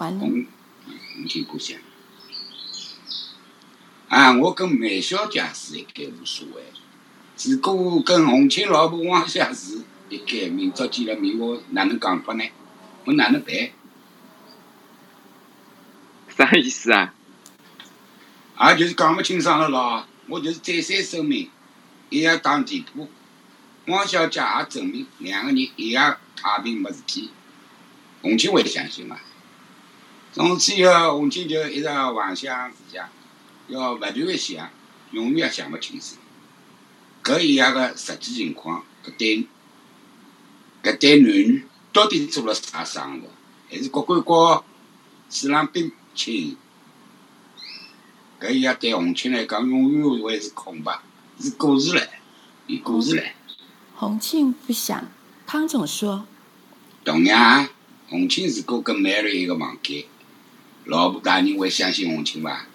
完了。红红庆不想。啊，我跟梅小姐是一概无所谓。如果跟红青老婆王小是一概，明朝见了面，我哪能讲法呢？我哪能办？啥意思啊？啊就是讲不清爽了咯。我就是再三声明，一夜打地铺。汪小姐也证明两个人一样太平没事体。洪庆会相信吗？从此以后，洪金就一直妄想自家，要勿断个想，永远也想勿清楚。搿一夜个实际情况，搿对搿对男女到底做了啥生活？还是各管各水浪冰清？搿一夜对洪青来讲，永远会是空白，是故事唻，是故事唻。洪庆不想，汤总说同样，洪庆如果跟 Mary 一个房间，老婆大人会相信洪庆伐？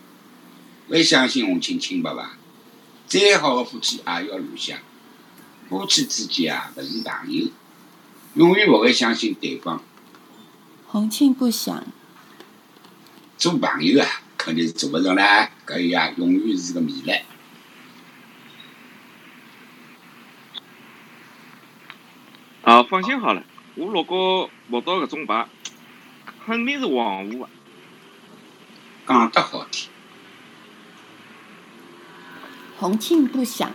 会相信洪庆清白伐？再好的夫妻也要互相，夫妻之间啊，勿是朋友，永远勿会相信对方。红庆不想，做朋友啊，肯定是做勿成啦，搿一啊永远是个谜唻。啊，放心好了，我老高摸到搿种牌，肯定是黄河啊。讲得好听，洪庆不想。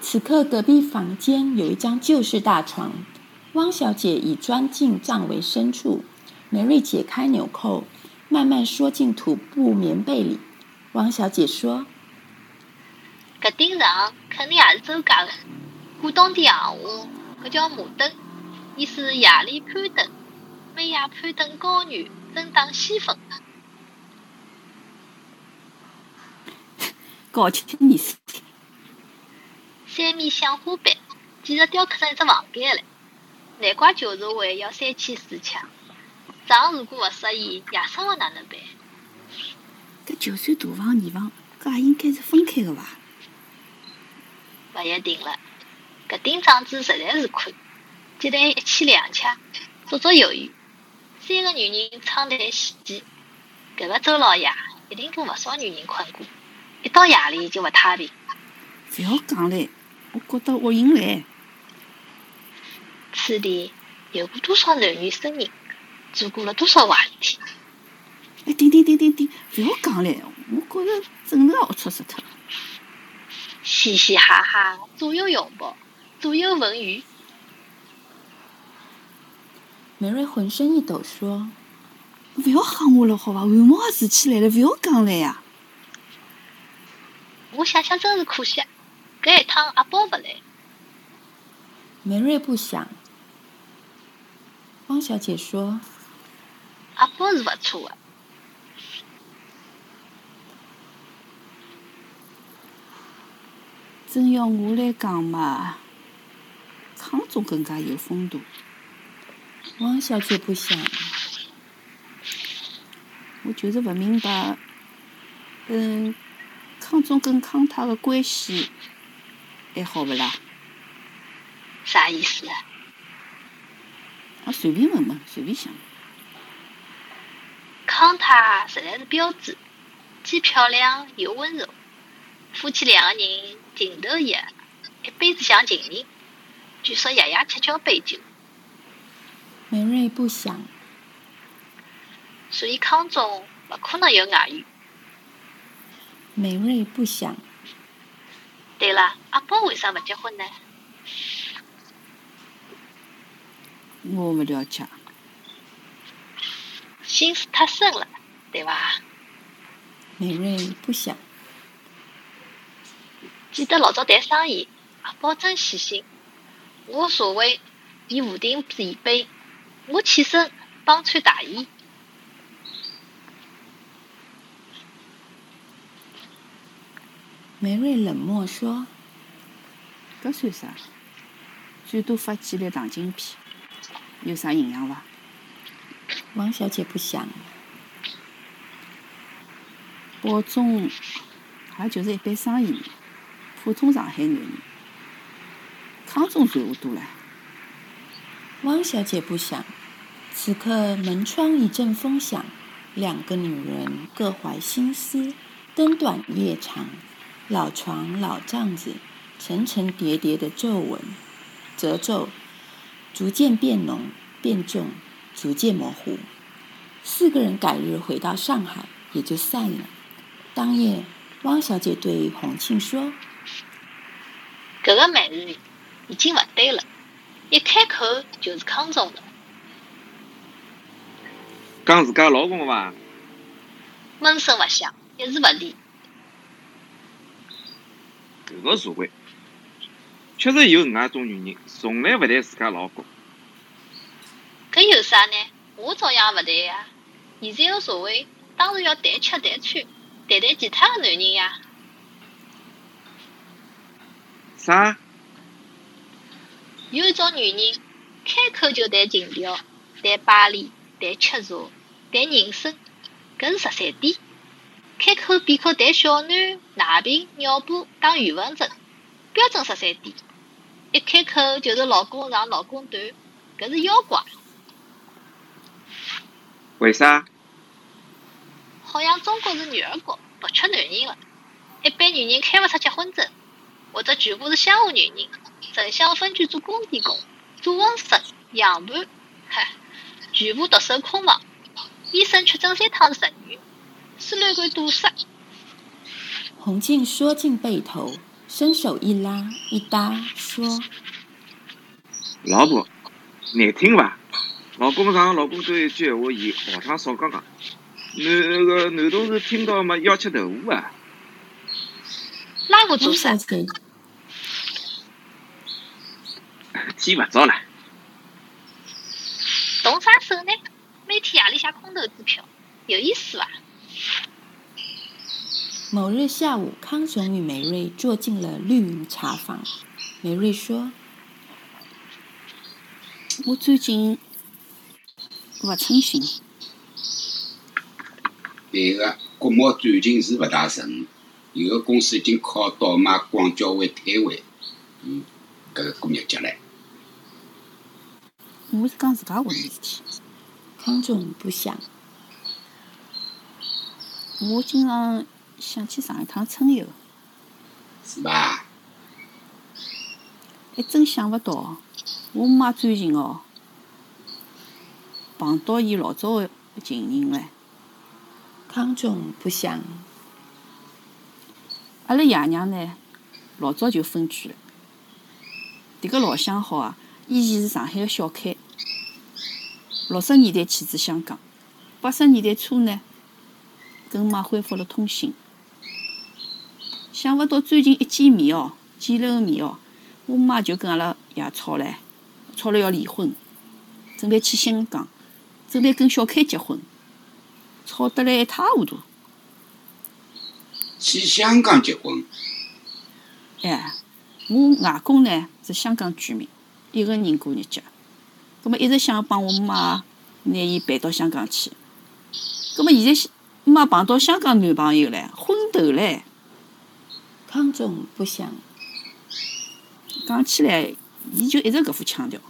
此刻隔壁房间有一张旧式大床，汪小姐已钻进帐围深处，梅瑞解开纽扣，慢慢缩进土布棉被里。汪小姐说搿顶床肯定也是周家的。古董的闲话，搿叫马灯，意思夜里攀登，每夜攀登高原，争打西风。：“搞清意思。三面象花板，简直雕刻成一只房间了。难怪旧社会要三妻四妾。床如果勿适宜，夜生活哪能办？搿就算大房二房，搿也应该是分开个伐？勿一定了。搿顶帐子实在是宽，接待一妻两妾，绰绰有余。三个女人撑台洗衣，搿个周老爷一定跟勿少女人困过。一到夜里就勿太平。勿要讲嘞，我觉得恶心嘞。此地有过多少男女生人，做过了多少坏事体？哎，停停停停停，勿要讲嘞，我觉着真的龌龊死脱了。嘻嘻哈哈，左右拥抱，左右闻鱼。梅瑞浑身一抖说勿要吓我了，好伐？汗毛也竖起来了，勿要讲了呀。我想想真是可惜，搿一趟阿宝勿来。：“梅瑞不想。”汪小姐说阿宝是勿错的，真要我来讲嘛，康总更加有风度。：“汪小姐不想。我就是勿明白，嗯，康总跟康太的关系还好勿啦？啥意思啊？啊，随便问问，随便想。康太实在是标致，既漂亮又温柔。夫妻两个人情投意合，一辈子像情人。据说夜夜吃交杯酒，”梅瑞不想。所以康总勿可能有外遇。梅瑞不想。对了，阿宝为啥勿结婚呢？我勿了解，心思太深了，对伐？美瑞不想。记得老早谈生意，阿宝真细心。我坐位，伊无定自备，我起身帮穿大衣。梅瑞冷漠说搿算啥？最多发几粒糖精片，有啥营养伐？：“王小姐不想。保中也就是一般生意人，普通上海男人。康中传话多了，”汪小姐不想。此刻门窗一阵风响，两个女人各怀心思，灯短夜长，老床老帐子，层层叠叠的皱纹、褶皱，逐渐变浓变重，逐渐模糊。四个人改日回到上海，也就散了。当夜，汪小姐对洪庆说：“搿个美人已经勿对了，一开口就是康总了。讲自家老公伐？闷声勿响，一字勿离。搿个社会确实有搿能介种女人，从来勿谈自家老公。搿有啥呢？我照样勿谈呀。现在个社会当然要谈吃谈穿，谈谈其他个男人呀。啥？有一种女人，开口就谈情调，谈巴黎，谈吃茶，谈人生，搿是十三点。开口闭口谈小囡、奶瓶、尿布、打语文针，标准十三点。一开口就是老公长、老公短，搿是妖怪。为啥？好像中国是女儿国，不缺男人了。一般女人开勿出结婚证，或者全部是乡下女人，城乡分居做工地工、做温室、养盘，嗨，全部独守空房。医生确诊三趟是实女，输卵管堵塞。洪静缩进被头，伸手一拉一搭，说老婆，难听伐？老公长、老公短一句闲话，伊下趟少讲讲。男个男同事听到嘛要吃豆腐啊！拉我汪做啥小？姐天勿早了，动啥手呢？每天夜里写空头支票，有意思伐？某日下午，康总与梅瑞坐进了绿云茶坊。梅瑞说我最近勿称心，对个，国贸最近是勿大顺，有个公司已经靠倒卖广交会摊位，嗯，搿个过日脚唻。我是讲自家混事体。康总不想。我经常想去上一趟春游，是伐？还真想勿到，我妈最近哦碰到伊老早个情人唻。康中不想。阿拉爷娘呢，老早就分居了。迭个老相好啊，以前是上海个小开，六十年代去至香港，八十年代初呢，跟妈恢复了通信。想勿到最近一见面哦，见了个面哦，我妈就跟阿拉爷吵唻，吵了要离婚，准备去香港，准备跟小开结婚，吵得来一塌糊涂。去香港结婚，哎，我外公呢是香港居民，一个人过日脚，葛末一直想帮我妈拿伊办到香港去。葛末现在香妈碰到香港男朋友唻，昏头唻。康总不想。讲起来，伊就一直搿副腔调。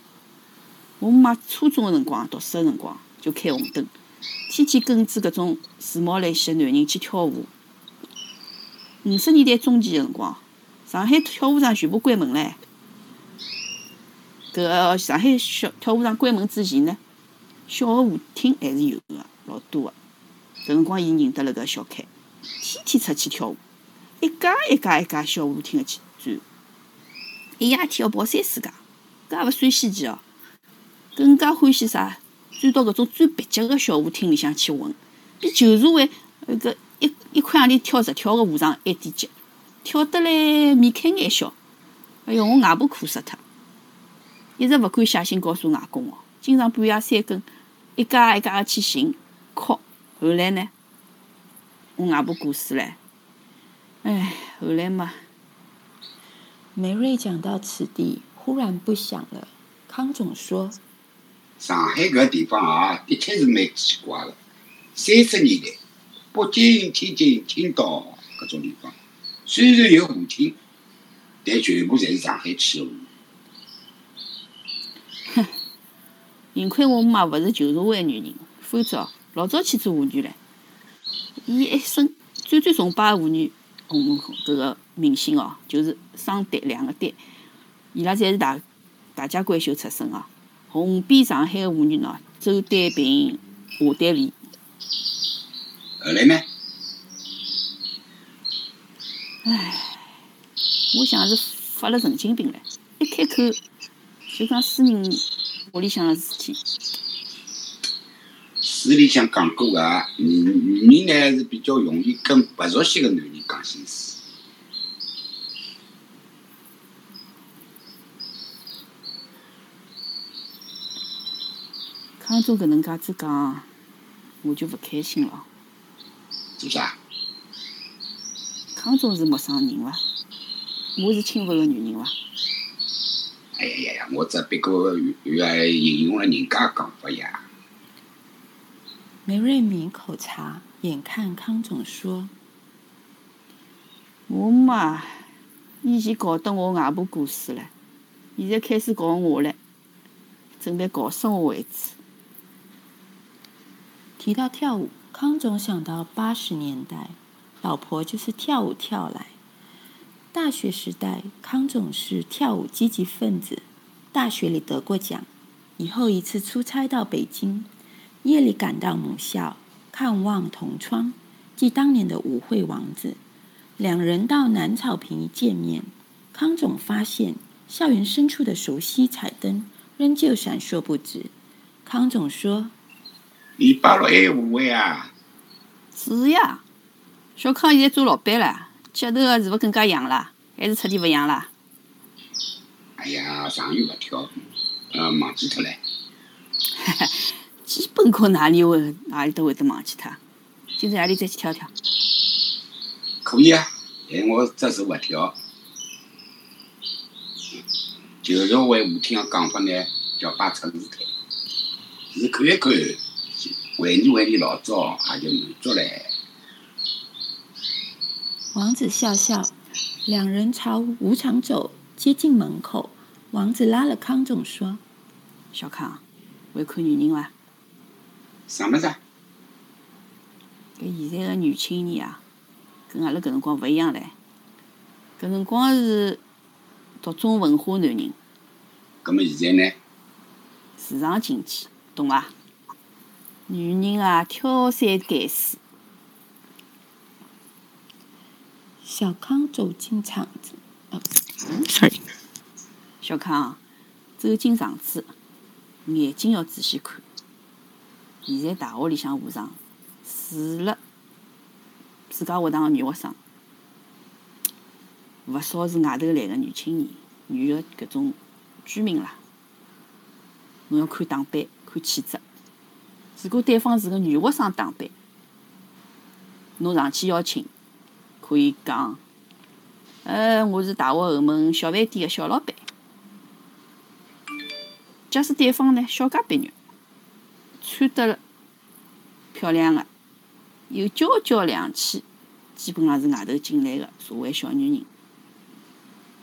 我妈初中个辰光，读书个辰光就开红灯，天天跟着搿种时髦类型个男人去跳舞。五十年代中期个辰光，上海跳舞场全部关门唻。搿个上海小跳舞场关门之前呢，小个舞厅还是有个，老多个。搿辰光伊认得了搿小开，天天出去跳舞，一家一家一家小舞厅个去转。一夜天要跑三四家，搿也勿算稀奇哦。更加欢喜啥？转到搿种最蹩脚个小舞厅里向去混，比旧社会那个一一块洋钿跳十跳个和尚还低级，跳得来面开眼笑。哎哟，我外婆哭死脱，一直勿敢写信告诉外公哦，经常半夜三更一家一家个去寻哭。后来呢，我外婆过世唻，哎，后来嘛。梅瑞讲到此地，忽然不想了。康总说上海搿个地方啊，的确是蛮奇怪的。三十年代，北京、天津、青岛搿种地方，虽然有舞厅，但全部侪是上海气候。幸亏我妈勿是旧社会个女人，否则老早去做妇女唻。伊一生最最崇拜的妇女红搿个明星哦，就是双旦两个旦，伊拉侪是大大家闺秀出身哦。红遍上海的妇女喏，周丹平、华丹丽。后来呢？唉，我想是发了神经病唻，一开口就讲私人屋里向的事体。书里向讲过个，女女人呢是比较容易跟不熟悉个男人康总搿能介子讲，我就勿开心了。做啥？康总是陌生人伐？我是轻浮个女人伐？哎呀呀呀！我只不过又还引用了人家讲法呀。梅瑞敏口茶，眼看康总说：“我嘛，以前搞得我外婆过世了，现在开始搞我了，准备搞死我为止。”提到跳舞，康总想到八十年代，老婆就是跳舞跳来。大学时代，康总是跳舞积极分子，大学里得过奖。以后一次出差到北京，夜里赶到母校，看望同窗，即当年的舞会王子。两人到南草坪一见面，康总发现校园深处的熟悉彩灯仍旧闪烁不止。康总说。礼拜六还有舞会啊？是呀，小康现在做老板了，吃头是勿更加洋了，还是彻底勿扬了？哎呀，上月勿跳，呃，忘记脱了。哈哈，基本课哪里会哪里都会得忘记脱。今朝夜里再去跳跳。可以啊，但我这是勿跳。就是为舞厅个讲法呢，叫摆出事态，是看一看。怀念怀念老早，也就满足嘞。王子笑笑，两人朝舞场走，接近门口，王子拉了康总说：“小康，会看女人伐？”“啥么子？”“搿现在的女青年啊，跟阿拉搿辰光勿一样唻。搿辰光是独种文化男人。搿么现在呢？市场经济，懂伐？”女人啊，挑三拣四。小康走进场子，哦，sorry。小康走进场子，眼睛要仔细看。现在大学里向和尚，除了自家学堂个女学生，勿少是外头来个女青年、女个搿种居民啦。侬要看打扮，看气质。如果对方是个女学生打扮，侬上去邀请，可以讲：“呃，我是大学后门小饭店的小老板。”假使对方呢，小家碧玉，穿得漂亮的，有娇娇两气，基本上是外头进来的社会小女人，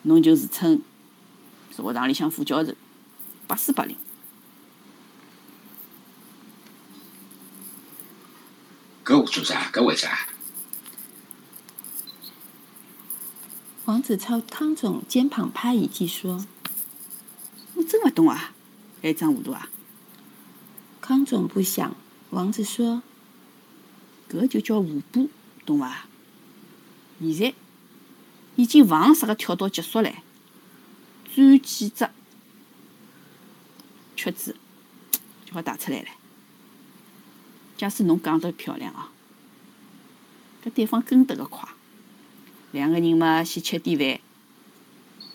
侬就自称是学堂里向副教授，百试百灵。搿做啥？搿为啥？王子朝汤总肩膀拍一记，说：“我真勿懂啊，还装糊涂啊？”康总不想。王子说：“搿就叫互补，懂伐？现在已经房啥个跳到结束唻，转几只曲子就好打出来了。”假使侬讲得漂亮啊，搿对方跟得个快，两个人嘛先吃点饭，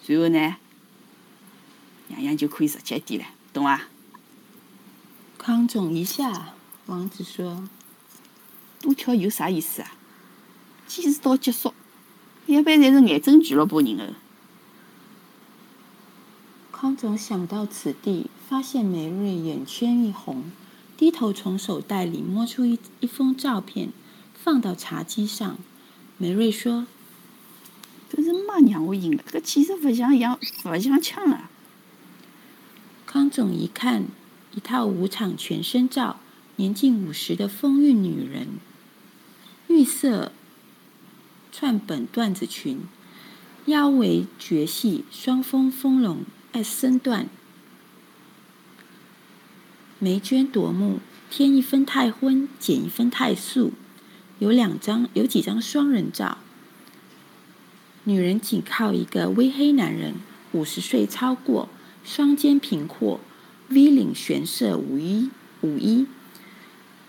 随后呢，样样就可以直接点了，懂伐？康总一下，王子说：“多跳有啥意思啊？坚持到结束，一般侪是癌症俱乐部人哦。”康总想到此地，发现梅瑞眼圈一红。低头从手袋里摸出一一封照片，放到茶几上。梅瑞说：“这是妈让我赢了，这其实勿像样，勿像枪啊。”康总一看，一套五场全身照，年近五十的风韵女人。玉色串本缎子裙，腰围绝细，双峰丰隆，S 身段，眉娟夺目，添一分太荤，减一分太素。有两张，有几张双人照。女人紧靠一个微黑男人，五十岁超过，双肩平阔，V 领玄色舞衣舞衣，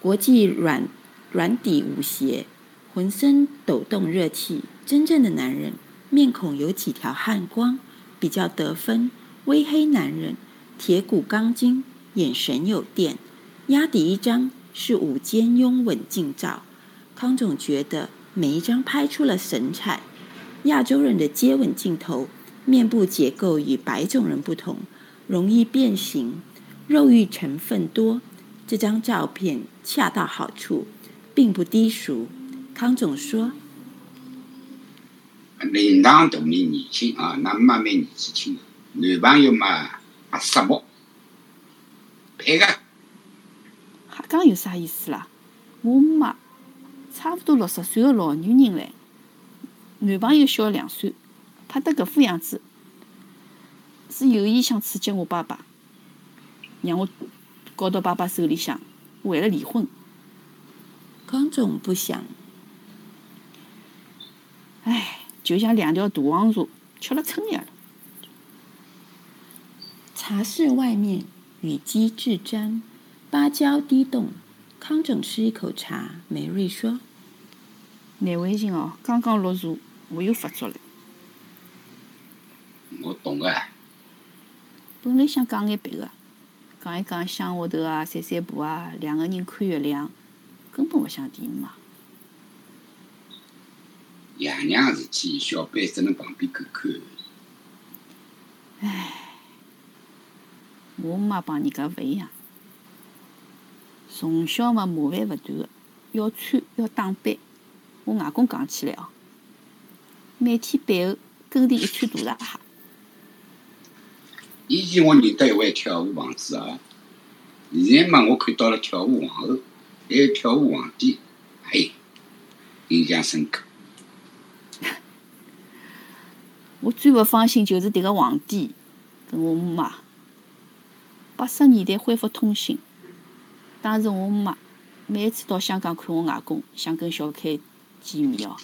国际软软底舞鞋，浑身抖动热气。真正的男人，面孔有几条汗光，比较得分。微黑男人，铁骨钢筋，眼神有电。压底一张是午间拥吻近照。康总觉得每一张拍出了神采。亚洲人的接吻镜头，面部结构与白种人不同，容易变形，肉欲成分多。这张照片恰到好处，并不低俗。康总说：“领导同你年轻啊，那妈蛮年纪轻，男朋友嘛啊什么，配个。”瞎讲有啥意思啦？我妈。差不多六十岁的老女人唻，男朋友小两岁，拍得搿副样子，是有意想刺激我爸爸，让我交到爸爸手里向，为了离婚。康总不想，唉，就像两条大黄蛇吃了春药了。茶室外面雨滴至沾，芭蕉滴动。康总吃一口茶，梅瑞说。难为情哦，刚刚落座，我又发作了。我懂个。本来想讲眼别个，讲一讲乡下头啊，散散步啊，两个人看月亮，根本勿想提嘛。爷娘事体，小辈只能旁边看看。唉，我妈帮人家勿一样，从小嘛麻烦勿断个，要穿要打扮。我外公讲起来哦，每天背后跟定一串大闸蟹。以前我认得一位跳舞王子啊，现在嘛我看到了跳舞皇后，还有跳舞皇帝，哎，印象深刻。我最勿放心就是迭个皇帝跟我妈。八十年代恢复通信，当时我妈每次到香港看我外公，想跟小开。见面哦，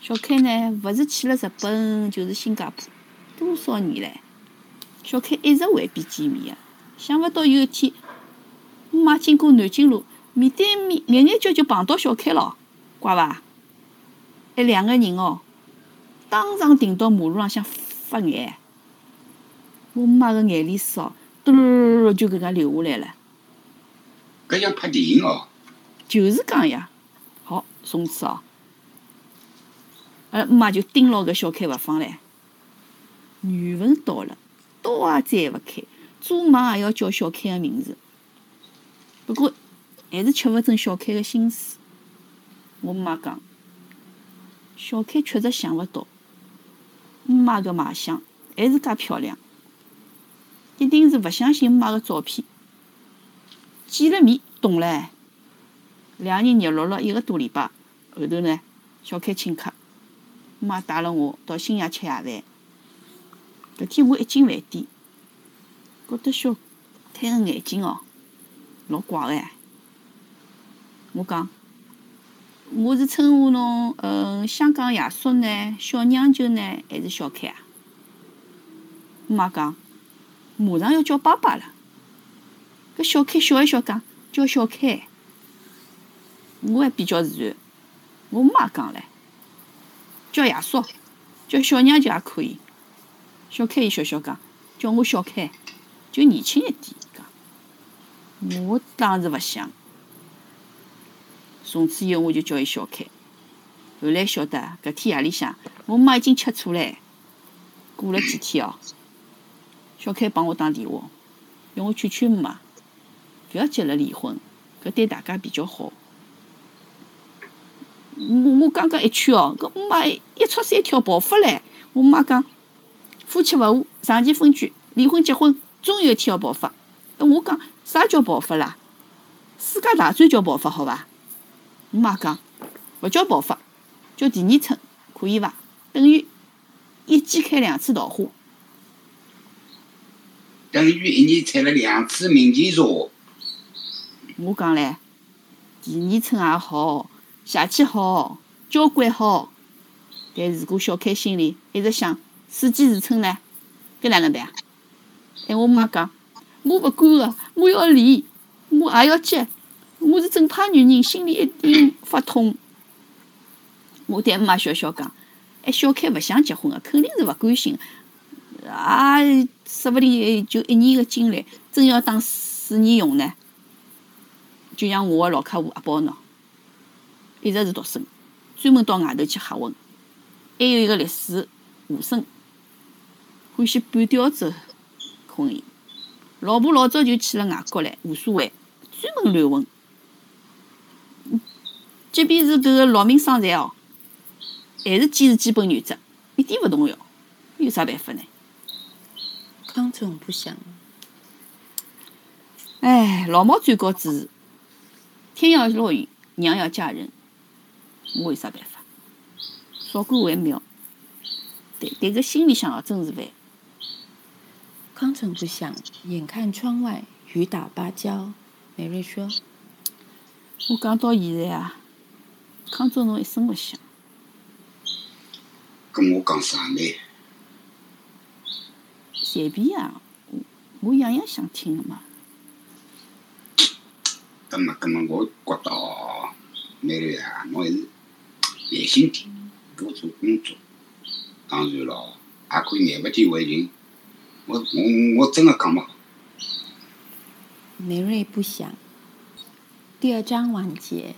小开呢，勿是去了日本，就是新加坡，多少年唻？小开一直回避见面啊，想勿到有一天，我妈经过南京路，面对面，眼眼角就碰到小开了，怪伐？一两个人哦，当场停到马路浪向发眼，我妈个眼泪水哦，嘟噜噜噜就搿能流下来了。搿像拍电影哦。就是讲呀，好，从此哦。呃，妈就盯牢搿小开勿放唻。缘分到了，刀也摘勿开，做梦也要叫小开个名字。不过，还是吃勿准小开个心思。我姆妈讲，小开确实想勿到，姆妈个卖相还是介漂亮，一定是勿相信姆妈个照片。见了面，懂唻。两人热络了一个多礼拜，后头呢，小开请客。姆妈带了我到新亚吃夜饭。搿天我一进饭店，觉得小开个眼睛哦，老怪个。我讲，我是称呼侬，嗯，香港爷叔呢，小娘舅呢，还是小开啊？妈讲，马上要叫爸爸了。搿小开笑一笑讲，叫小开。我还比较自然，我妈讲唻。叫爷叔，叫小娘舅也可以。小开伊笑笑讲，叫我小开，就年轻一点。讲，我当时勿想。从此以后我就叫伊小开。后来晓得，搿天夜里向，我妈已经吃醋唻。过了几天哦，小开帮我打电话，要我劝劝妈，勿要急了离婚，搿对大家比较好。我我刚刚一劝哦，搿妈一出三跳爆发唻！我妈讲，夫妻勿和，长期分居，离婚结婚，总有一天要爆发。我讲啥叫爆发啦？世界大战叫爆发好伐？我妈讲，勿叫爆发，叫第二春，可以伐？等于一季开两次桃花。等于一年采了两次明前茶。我讲唻，第二春也好，邪气好，交关好。但如果小开心里一直想四季如春呢，搿哪能办啊？哎，我妈讲，我勿管个，我要离，我也要结，我是正派女人，心里一定发痛。我对妈笑笑讲，哎，小开勿想结婚个，肯定是勿甘心，也说勿定就一年个精力，真要当四年用呢。就像我个老客户阿宝喏，一直是独身，专门到外头去瞎混。还有一个历史无声，欢喜半吊子婚姻，老婆老早就去了外国唻，无所谓，专门乱混。即便是搿个劳民伤财哦，还是坚持基本原则，一点勿动摇，有啥办法呢？康总不想，哎，老毛最高指示：天要落雨，娘要嫁人，我有啥办法？少管为妙，但但搿心里向哦，真是烦。康总不想，眼看窗外雨打芭蕉，美瑞说：“我讲到现在啊，康总侬一声勿响。跟我讲啥呢？随便啊，我我样样想听的嘛。搿么搿么，我觉得哦，美瑞啊，侬还是耐心点，多做工作。当然咯，也可以眼勿见为净。我我我真个讲勿好。梅瑞不想。第二章完结。